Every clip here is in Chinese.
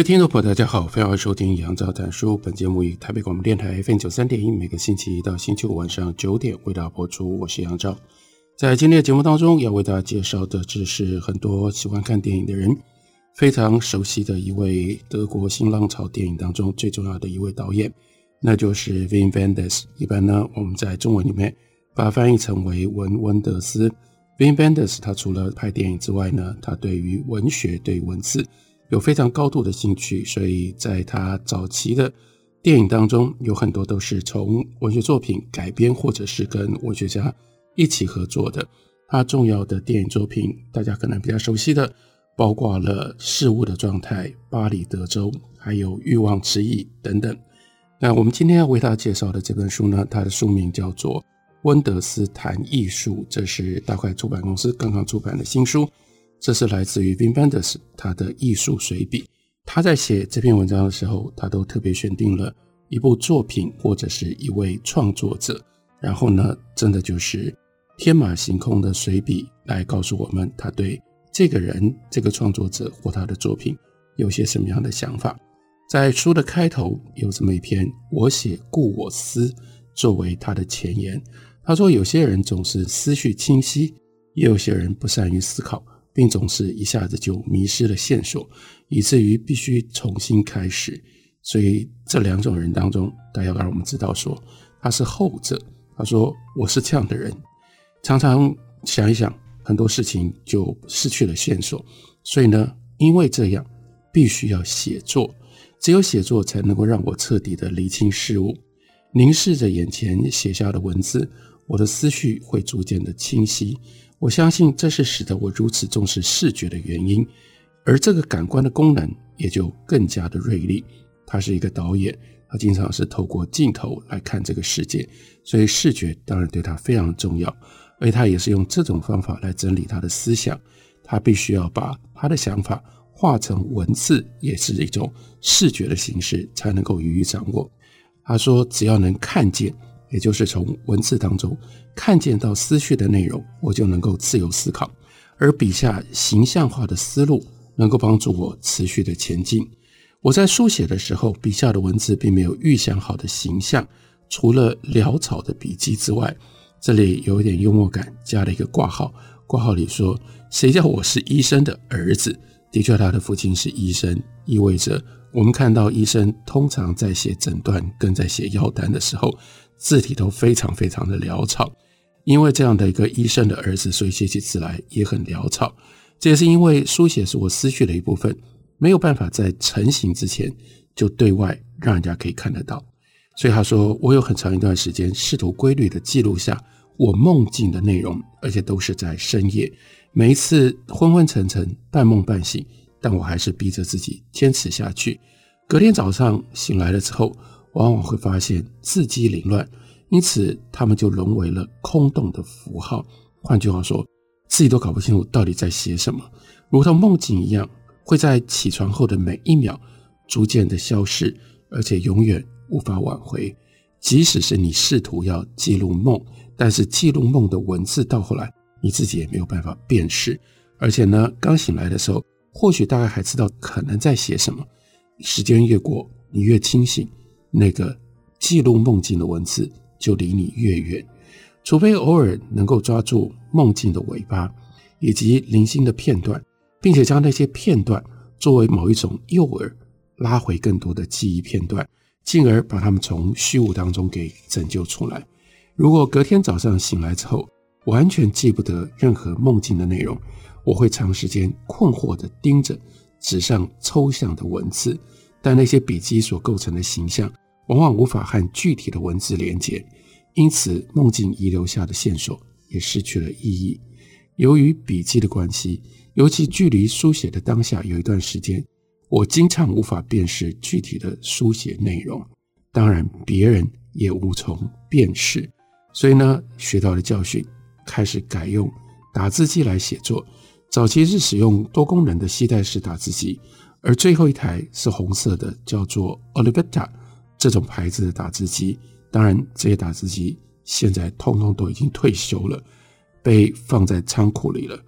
各位听众朋友，大家好，欢迎收听杨照谈书。本节目以台北广播电台 FM 九三点一，每个星期一到星期五晚上九点为大家播出。我是杨照，在今天的节目当中，要为大家介绍的，这是很多喜欢看电影的人非常熟悉的一位德国新浪潮电影当中最重要的一位导演，那就是 Wim Wenders。一般呢，我们在中文里面把翻译成为文温德斯。Wim Wenders 他除了拍电影之外呢，他对于文学、对于文字。有非常高度的兴趣，所以在他早期的电影当中，有很多都是从文学作品改编，或者是跟文学家一起合作的。他重要的电影作品，大家可能比较熟悉的，包括了《事物的状态》、《巴黎德州》，还有《欲望之翼》等等。那我们今天要为大家介绍的这本书呢，它的书名叫做《温德斯谈艺术》，这是大块出版公司刚刚出版的新书。这是来自于 Wim Wenders 他的艺术随笔。他在写这篇文章的时候，他都特别选定了一部作品或者是一位创作者，然后呢，真的就是天马行空的随笔来告诉我们他对这个人、这个创作者或他的作品有些什么样的想法。在书的开头有这么一篇“我写故我思”作为他的前言。他说：“有些人总是思绪清晰，也有些人不善于思考。”并总是一下子就迷失了线索，以至于必须重新开始。所以这两种人当中，大要让我们知道说他是后者。他说：“我是这样的人，常常想一想很多事情就失去了线索。所以呢，因为这样，必须要写作。只有写作才能够让我彻底的理清事物，凝视着眼前写下的文字，我的思绪会逐渐的清晰。”我相信这是使得我如此重视视觉的原因，而这个感官的功能也就更加的锐利。他是一个导演，他经常是透过镜头来看这个世界，所以视觉当然对他非常重要。而他也是用这种方法来整理他的思想，他必须要把他的想法化成文字，也是一种视觉的形式，才能够予以掌握。他说，只要能看见。也就是从文字当中看见到思绪的内容，我就能够自由思考。而笔下形象化的思路能够帮助我持续的前进。我在书写的时候，笔下的文字并没有预想好的形象，除了潦草的笔记之外，这里有一点幽默感，加了一个挂号。挂号里说：“谁叫我是医生的儿子？”的确，他的父亲是医生，意味着我们看到医生通常在写诊断跟在写药单的时候。字体都非常非常的潦草，因为这样的一个医生的儿子，所以写起字来也很潦草。这也是因为书写是我思绪的一部分，没有办法在成型之前就对外让人家可以看得到。所以他说，我有很长一段时间试图规律的记录下我梦境的内容，而且都是在深夜，每一次昏昏沉沉、半梦半醒，但我还是逼着自己坚持下去。隔天早上醒来了之后。往往会发现字迹凌乱，因此他们就沦为了空洞的符号。换句话说，自己都搞不清楚到底在写什么，如同梦境一样，会在起床后的每一秒逐渐的消失，而且永远无法挽回。即使是你试图要记录梦，但是记录梦的文字到后来你自己也没有办法辨识。而且呢，刚醒来的时候，或许大概还知道可能在写什么。时间越过，你越清醒。那个记录梦境的文字就离你越远，除非偶尔能够抓住梦境的尾巴以及零星的片段，并且将那些片段作为某一种诱饵，拉回更多的记忆片段，进而把它们从虚无当中给拯救出来。如果隔天早上醒来之后完全记不得任何梦境的内容，我会长时间困惑地盯着纸上抽象的文字。但那些笔迹所构成的形象，往往无法和具体的文字连接，因此梦境遗留下的线索也失去了意义。由于笔记的关系，尤其距离书写的当下有一段时间，我经常无法辨识具体的书写内容，当然别人也无从辨识。所以呢，学到了教训，开始改用打字机来写作。早期是使用多功能的携带式打字机，而最后一台是红色的，叫做 Olivetta，这种牌子的打字机。当然，这些打字机现在通通都已经退休了，被放在仓库里了。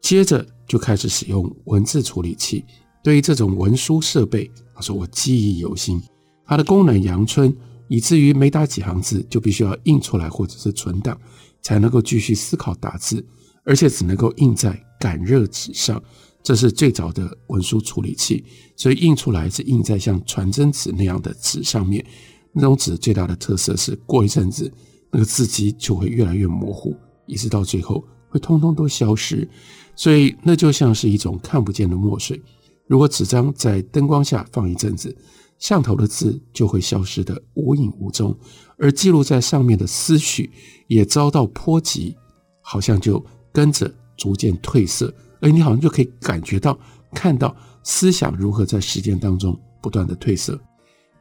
接着就开始使用文字处理器。对于这种文书设备，他说我记忆犹新，它的功能阳春。以至于没打几行字就必须要印出来或者是存档，才能够继续思考打字，而且只能够印在感热纸上。这是最早的文书处理器，所以印出来是印在像传真纸那样的纸上面。那种纸最大的特色是，过一阵子那个字迹就会越来越模糊，一直到最后会通通都消失。所以那就像是一种看不见的墨水。如果纸张在灯光下放一阵子，上头的字就会消失得无影无踪，而记录在上面的思绪也遭到波及，好像就跟着逐渐褪色，而你好像就可以感觉到、看到思想如何在时间当中不断的褪色。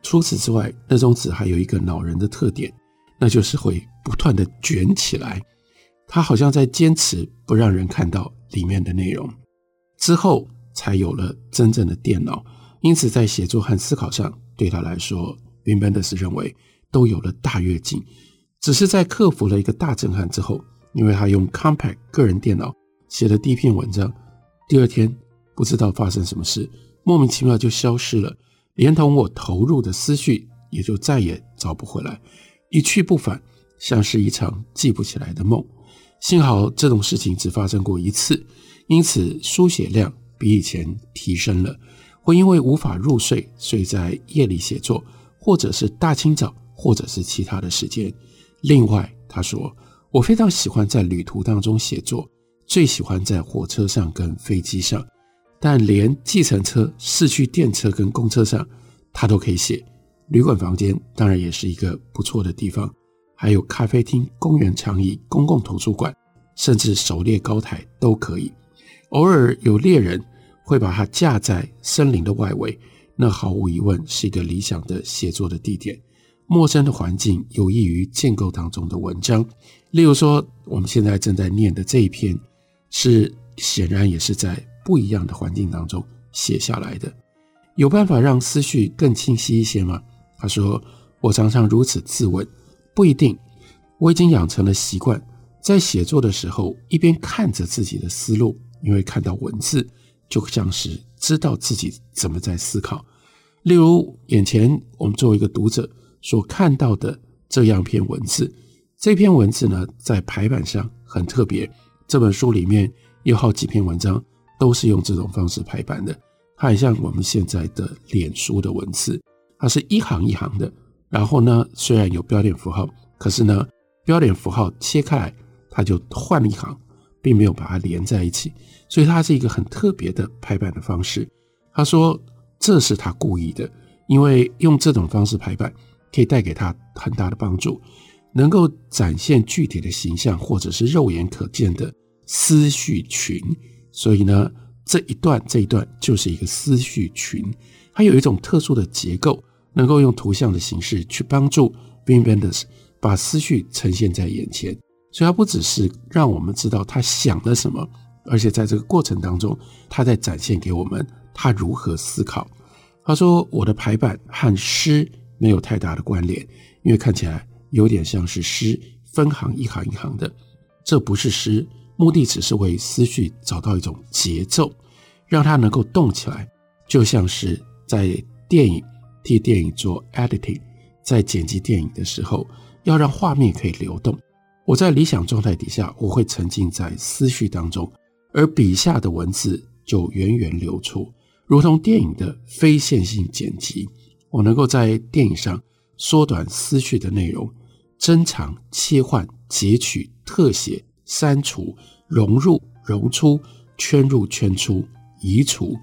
除此之外，那种纸还有一个恼人的特点，那就是会不断的卷起来，它好像在坚持不让人看到里面的内容。之后才有了真正的电脑。因此，在写作和思考上，对他来说宾班德斯认为都有了大跃进。只是在克服了一个大震撼之后，因为他用 Compact 个人电脑写的第一篇文章，第二天不知道发生什么事，莫名其妙就消失了，连同我投入的思绪也就再也找不回来，一去不返，像是一场记不起来的梦。幸好这种事情只发生过一次，因此书写量比以前提升了。会因为无法入睡，所以在夜里写作，或者是大清早，或者是其他的时间。另外，他说，我非常喜欢在旅途当中写作，最喜欢在火车上跟飞机上，但连计程车、市区电车跟公车上，他都可以写。旅馆房间当然也是一个不错的地方，还有咖啡厅、公园长椅、公共图书馆，甚至狩猎高台都可以。偶尔有猎人。会把它架在森林的外围，那毫无疑问是一个理想的写作的地点。陌生的环境有益于建构当中的文章。例如说，我们现在正在念的这一篇，是显然也是在不一样的环境当中写下来的。有办法让思绪更清晰一些吗？他说：“我常常如此自问，不一定。我已经养成了习惯，在写作的时候一边看着自己的思路，因为看到文字。”就像是知道自己怎么在思考，例如眼前我们作为一个读者所看到的这样篇文字，这篇文字呢，在排版上很特别。这本书里面有好几篇文章都是用这种方式排版的，它很像我们现在的脸书的文字，它是一行一行的。然后呢，虽然有标点符号，可是呢，标点符号切开来，它就换了一行。并没有把它连在一起，所以它是一个很特别的排版的方式。他说这是他故意的，因为用这种方式排版可以带给他很大的帮助，能够展现具体的形象或者是肉眼可见的思绪群。所以呢，这一段这一段就是一个思绪群，它有一种特殊的结构，能够用图像的形式去帮助 Wim Wenders 把思绪呈现在眼前。所以，它不只是让我们知道他想了什么，而且在这个过程当中，他在展现给我们他如何思考。他说：“我的排版和诗没有太大的关联，因为看起来有点像是诗，分行一行一行的。这不是诗，目的只是为思绪找到一种节奏，让它能够动起来，就像是在电影替电影做 editing，在剪辑电影的时候，要让画面可以流动。”我在理想状态底下，我会沉浸在思绪当中，而笔下的文字就源源流出，如同电影的非线性剪辑。我能够在电影上缩短思绪的内容，增长、切换、截取、特写、删除、融入、融出、圈入、圈出、移除，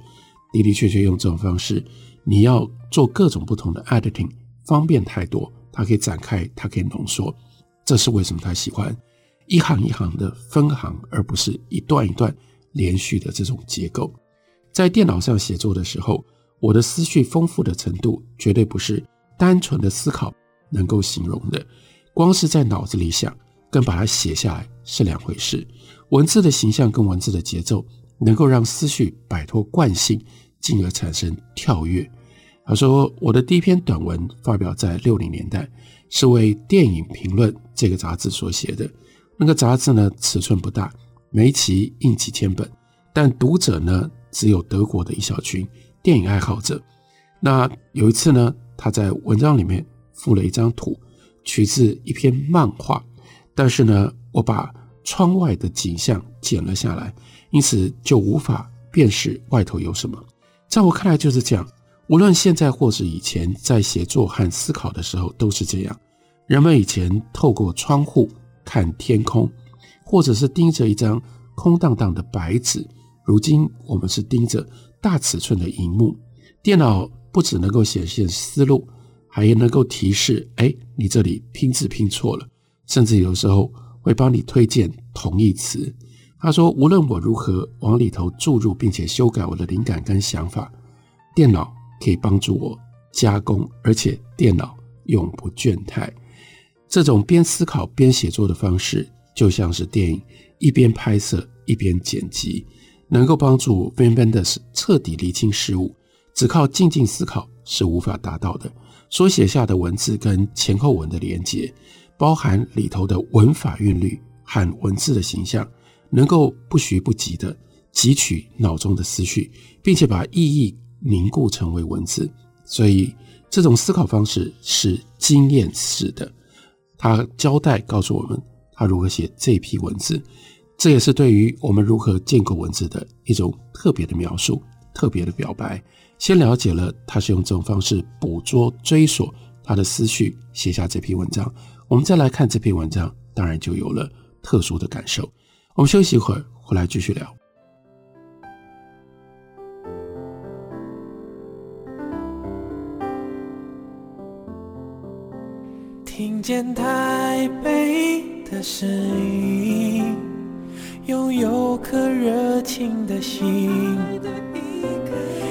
的的确确用这种方式，你要做各种不同的 editing，方便太多。它可以展开，它可以浓缩。这是为什么他喜欢一行一行的分行，而不是一段一段连续的这种结构。在电脑上写作的时候，我的思绪丰富的程度绝对不是单纯的思考能够形容的。光是在脑子里想，跟把它写下来是两回事。文字的形象跟文字的节奏，能够让思绪摆脱惯性，进而产生跳跃。他说：“我的第一篇短文发表在六零年代，是为《电影评论》这个杂志所写的。那个杂志呢，尺寸不大，每期印几千本，但读者呢，只有德国的一小群电影爱好者。那有一次呢，他在文章里面附了一张图，取自一篇漫画，但是呢，我把窗外的景象剪了下来，因此就无法辨识外头有什么。在我看来，就是这样。”无论现在或是以前，在写作和思考的时候都是这样。人们以前透过窗户看天空，或者是盯着一张空荡荡的白纸。如今我们是盯着大尺寸的荧幕。电脑不只能够显现思路，还能够提示：哎，你这里拼字拼错了。甚至有时候会帮你推荐同义词。他说：“无论我如何往里头注入并且修改我的灵感跟想法，电脑。”可以帮助我加工，而且电脑永不倦怠。这种边思考边写作的方式，就像是电影一边拍摄一边剪辑，能够帮助 Wim Wenders 彻底厘清事物。只靠静静思考是无法达到的。所写下的文字跟前后文的连接，包含里头的文法韵律和文字的形象，能够不徐不急地汲取脑中的思绪，并且把意义。凝固成为文字，所以这种思考方式是经验式的。他交代告诉我们，他如何写这批文字，这也是对于我们如何建构文字的一种特别的描述、特别的表白。先了解了他是用这种方式捕捉、追索他的思绪，写下这篇文章。我们再来看这篇文章，当然就有了特殊的感受。我们休息一会儿，回来继续聊。听见台北的声音，拥有颗热情的心，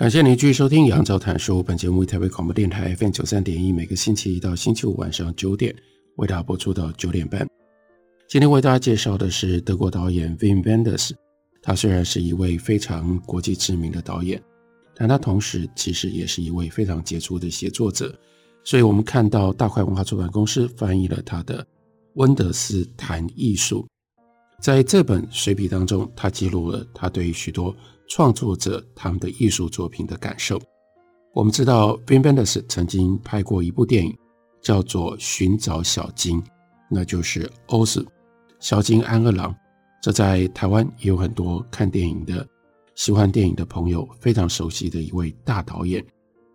感谢您继续收听《杨照谈书》。本节目为台北广播电台 FM 九三点一，每个星期一到星期五晚上九点为大家播出到九点半。今天为大家介绍的是德国导演 Wim Wenders。他虽然是一位非常国际知名的导演，但他同时其实也是一位非常杰出的写作者。所以我们看到大块文化出版公司翻译了他的《温德斯谈艺术》。在这本随笔当中，他记录了他对于许多创作者他们的艺术作品的感受。我们知道，Wim Wenders 曾经拍过一部电影，叫做《寻找小金》，那就是欧子小金安二郎。这在台湾也有很多看电影的、喜欢电影的朋友非常熟悉的一位大导演。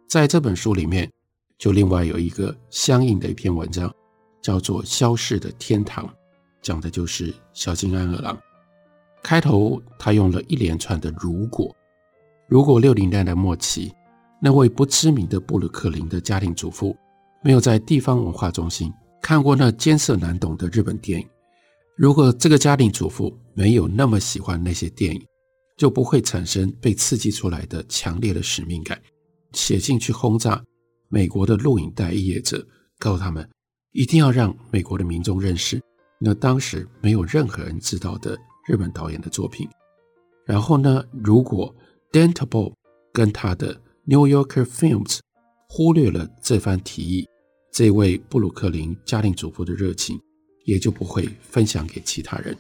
在这本书里面，就另外有一个相应的一篇文章，叫做《消逝的天堂》。讲的就是小金安二郎。开头他用了一连串的“如果”，如果六零年代末期那位不知名的布鲁克林的家庭主妇没有在地方文化中心看过那艰涩难懂的日本电影，如果这个家庭主妇没有那么喜欢那些电影，就不会产生被刺激出来的强烈的使命感，写信去轰炸美国的录影带业者，告诉他们一定要让美国的民众认识。那当时没有任何人知道的日本导演的作品。然后呢，如果 Dan Talbot 跟他的 New Yorker Films 忽略了这番提议，这位布鲁克林家庭主妇的热情也就不会分享给其他人。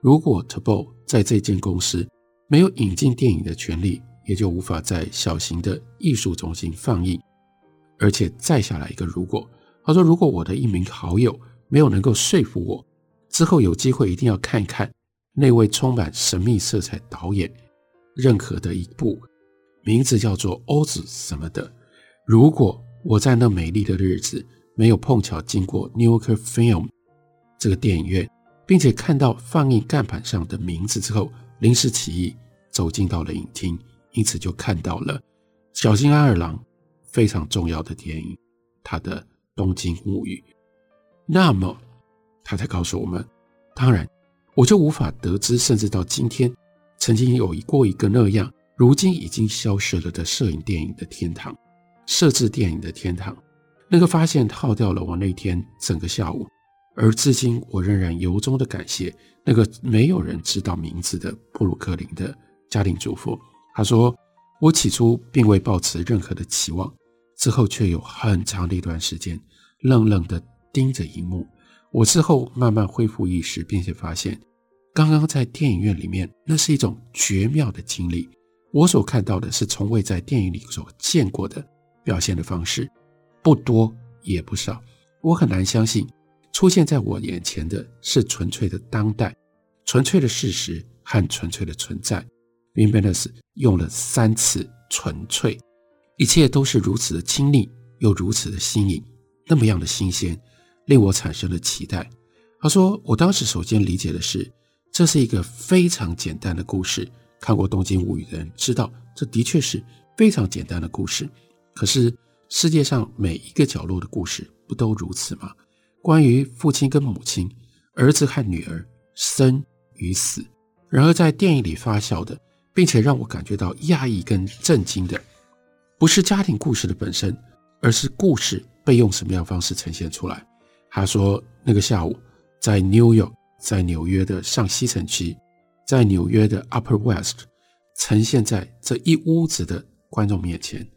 如果 Tabo 在这间公司没有引进电影的权利，也就无法在小型的艺术中心放映。而且再下来一个如果，他说，如果我的一名好友。没有能够说服我，之后有机会一定要看一看那位充满神秘色彩导演任何的一部，名字叫做 Oz 什么的。如果我在那美丽的日子没有碰巧经过 New York Film 这个电影院，并且看到放映干板上的名字之后，临时起意走进到了影厅，因此就看到了小津安二郎非常重要的电影，他的《东京物语》。那么他才告诉我们，当然我就无法得知，甚至到今天曾经有过一个那样，如今已经消失了的摄影电影的天堂。摄制电影的天堂，那个发现耗掉了我那天整个下午，而至今我仍然由衷的感谢那个没有人知道名字的布鲁克林的家庭主妇。他说：“我起初并未抱持任何的期望，之后却有很长的一段时间愣愣的盯着荧幕。我之后慢慢恢复意识，并且发现，刚刚在电影院里面，那是一种绝妙的经历。我所看到的是从未在电影里所见过的。”表现的方式不多也不少，我很难相信出现在我眼前的是纯粹的当代、纯粹的事实和纯粹的存在。Wim Wenders 用了三次“纯粹”，一切都是如此的亲昵，又如此的新颖，那么样的新鲜，令我产生了期待。他说：“我当时首先理解的是，这是一个非常简单的故事。看过《东京物语》的人知道，这的确是非常简单的故事。”可是世界上每一个角落的故事不都如此吗？关于父亲跟母亲、儿子和女儿、生与死。然而在电影里发酵的，并且让我感觉到讶异跟震惊的，不是家庭故事的本身，而是故事被用什么样方式呈现出来。他说，那个下午在 New York，在纽约的上西城区，在纽约的 Upper West，呈现在这一屋子的观众面前。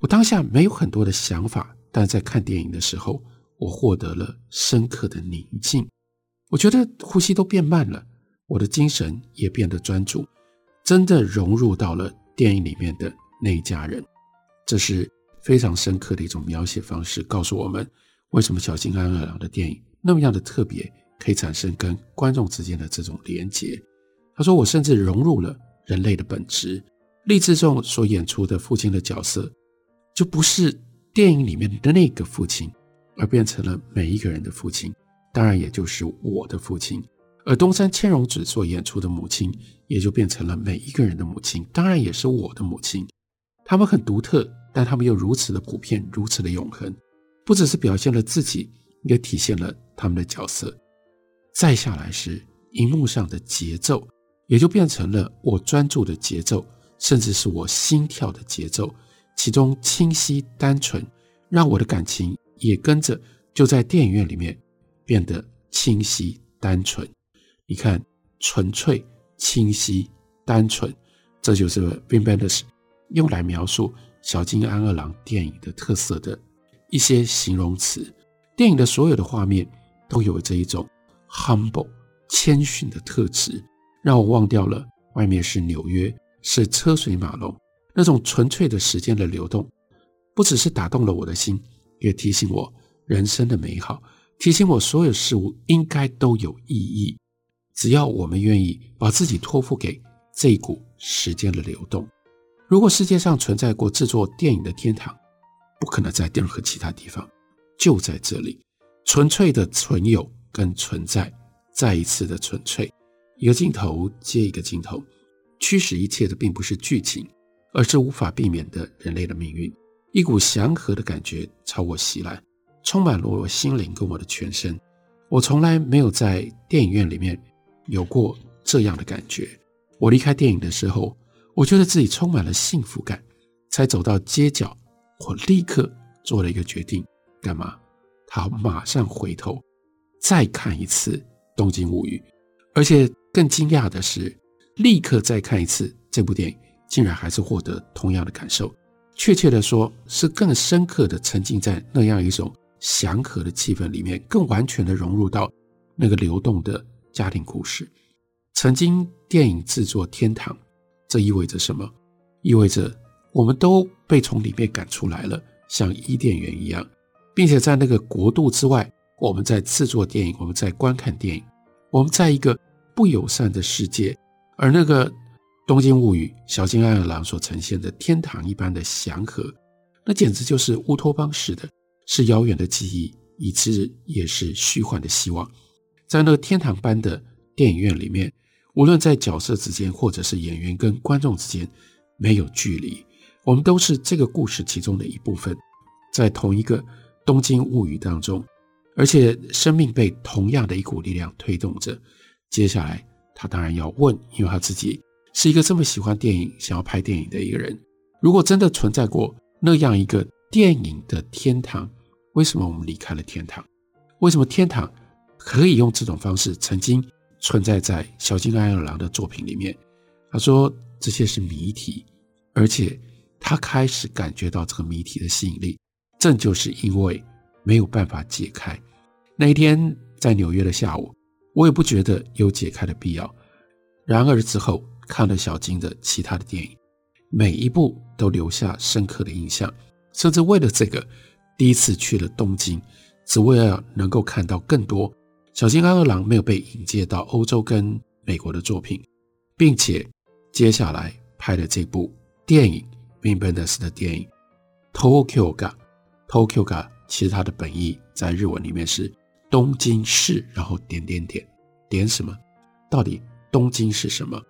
我当下没有很多的想法，但在看电影的时候，我获得了深刻的宁静。我觉得呼吸都变慢了，我的精神也变得专注，真的融入到了电影里面的那一家人。这是非常深刻的一种描写方式，告诉我们为什么小津安二郎的电影那么样的特别，可以产生跟观众之间的这种连结。他说：“我甚至融入了人类的本质。”立志仲所演出的父亲的角色。就不是电影里面的那个父亲，而变成了每一个人的父亲，当然也就是我的父亲。而东山千荣子所演出的母亲，也就变成了每一个人的母亲，当然也是我的母亲。他们很独特，但他们又如此的普遍，如此的永恒。不只是表现了自己，也体现了他们的角色。再下来是荧幕上的节奏，也就变成了我专注的节奏，甚至是我心跳的节奏。其中清晰单纯，让我的感情也跟着就在电影院里面变得清晰单纯。你看，纯粹、清晰、单纯，这就是 Wim Wenders 用来描述小津安二郎电影的特色的一些形容词。电影的所有的画面都有这一种 humble 谦逊的特质，让我忘掉了外面是纽约，是车水马龙。那种纯粹的时间的流动，不只是打动了我的心，也提醒我人生的美好，提醒我所有事物应该都有意义。只要我们愿意把自己托付给这股时间的流动。如果世界上存在过制作电影的天堂，不可能在任何其他地方，就在这里，纯粹的存有跟存在，再一次的纯粹，一个镜头接一个镜头，驱使一切的并不是剧情。而是无法避免的人类的命运，一股祥和的感觉朝我袭来，充满了我心灵跟我的全身。我从来没有在电影院里面有过这样的感觉。我离开电影的时候，我觉得自己充满了幸福感。才走到街角，我立刻做了一个决定，干嘛？他马上回头再看一次《东京物语》，而且更惊讶的是，立刻再看一次这部电影。竟然还是获得同样的感受，确切的说，是更深刻的沉浸在那样一种祥和的气氛里面，更完全的融入到那个流动的家庭故事。曾经电影制作天堂，这意味着什么？意味着我们都被从里面赶出来了，像伊甸园一样，并且在那个国度之外，我们在制作电影，我们在观看电影，我们在一个不友善的世界，而那个《东京物语》小津安二郎所呈现的天堂一般的祥和，那简直就是乌托邦式的，是遥远的记忆，以致也是虚幻的希望。在那个天堂般的电影院里面，无论在角色之间，或者是演员跟观众之间，没有距离，我们都是这个故事其中的一部分，在同一个《东京物语》当中。而且生命被同样的一股力量推动着。接下来，他当然要问，因为他自己是一个这么喜欢电影、想要拍电影的一个人。如果真的存在过那样一个电影的天堂，为什么我们离开了天堂？为什么天堂可以用这种方式曾经存在在小津安二郎的作品里面？他说这些是谜题，而且他开始感觉到这个谜题的吸引力，正就是因为。没有办法解开。那一天在纽约的下午，我也不觉得有解开的必要。然而之后看了小津的其他的电影，每一部都留下深刻的印象。甚至为了这个，第一次去了东京，只为了能够看到更多小津安二郎没有被引介到欧洲跟美国的作品，并且接下来拍的这部电影，Wim Wenders 的电影《Tokyo ga Tokyo ga》。其实它的本意在日文里面是东京市，然后点点点点什么？到底东京是什么？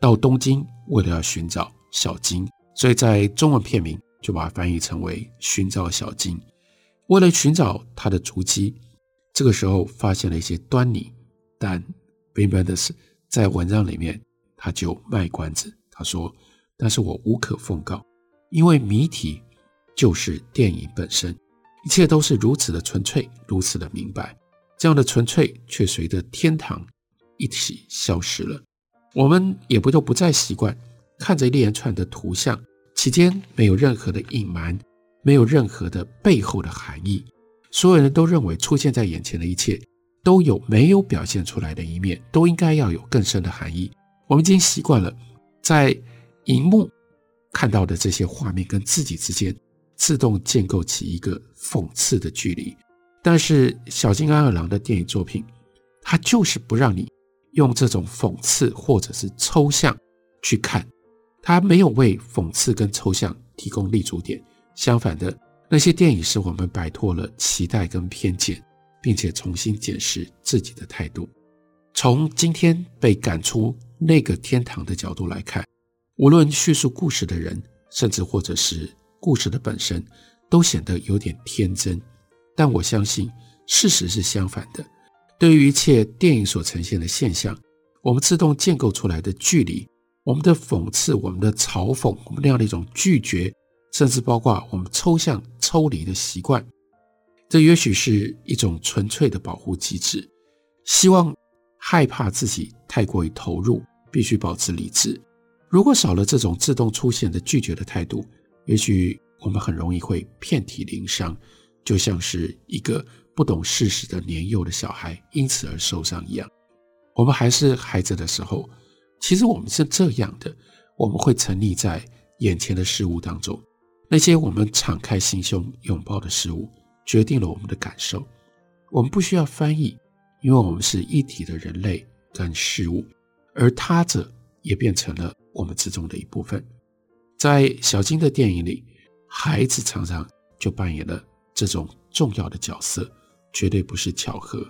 到东京为了要寻找小金，所以在中文片名就把它翻译成为寻找小金。为了寻找他的足迹，这个时候发现了一些端倪，但 Wim Wenders 在文章里面他就卖关子，他说：“但是我无可奉告，因为谜题就是电影本身。”一切都是如此的纯粹，如此的明白，这样的纯粹却随着天堂一起消失了。我们也不就不再习惯看着一连串的图像，其间没有任何的隐瞒，没有任何的背后的含义。所有人都认为出现在眼前的一切都有没有表现出来的一面，都应该要有更深的含义。我们已经习惯了在荧幕看到的这些画面跟自己之间。自动建构起一个讽刺的距离，但是小津安二郎的电影作品，他就是不让你用这种讽刺或者是抽象去看，他没有为讽刺跟抽象提供立足点，相反的，那些电影使我们摆脱了期待跟偏见，并且重新检视自己的态度。从今天被赶出那个天堂的角度来看，无论叙述故事的人，甚至或者是。故事的本身都显得有点天真，但我相信事实是相反的。对于一切电影所呈现的现象，我们自动建构出来的距离，我们的讽刺，我们的嘲讽，我们那样的一种拒绝，甚至包括我们抽象抽离的习惯，这也许是一种纯粹的保护机制，希望害怕自己太过于投入，必须保持理智。如果少了这种自动出现的拒绝的态度，也许我们很容易会遍体鳞伤，就像是一个不懂事实的年幼的小孩因此而受伤一样。我们还是孩子的时候，其实我们是这样的，我们会沉溺在眼前的事物当中，那些我们敞开心胸拥抱的事物，决定了我们的感受。我们不需要翻译，因为我们是一体的人类跟事物，而他者也变成了我们之中的一部分。在小金的电影里，孩子常常就扮演了这种重要的角色，绝对不是巧合。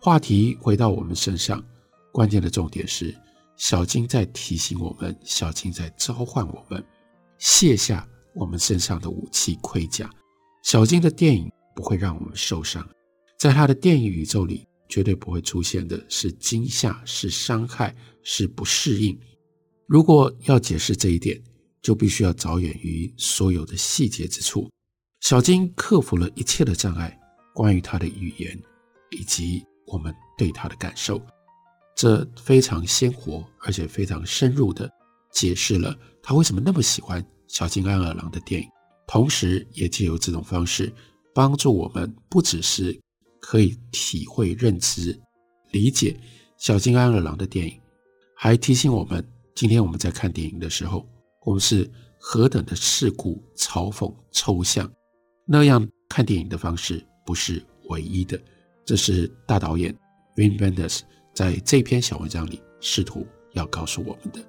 话题回到我们身上，关键的重点是小金在提醒我们，小金在召唤我们，卸下我们身上的武器盔甲。小金的电影不会让我们受伤，在他的电影宇宙里，绝对不会出现的是惊吓、是伤害、是不适应。如果要解释这一点，就必须要着眼于所有的细节之处。小金克服了一切的障碍，关于他的语言以及我们对他的感受，这非常鲜活而且非常深入的解释了他为什么那么喜欢小金安二郎的电影，同时也借由这种方式帮助我们，不只是可以体会、认知、理解小金安二郎的电影，还提醒我们，今天我们在看电影的时候。我们是何等的世故、嘲讽、抽象，那样看电影的方式不是唯一的。这是大导演 Wim Wenders 在这篇小文章里试图要告诉我们的。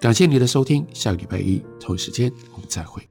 感谢你的收听，下个礼拜一同一时间我们再会。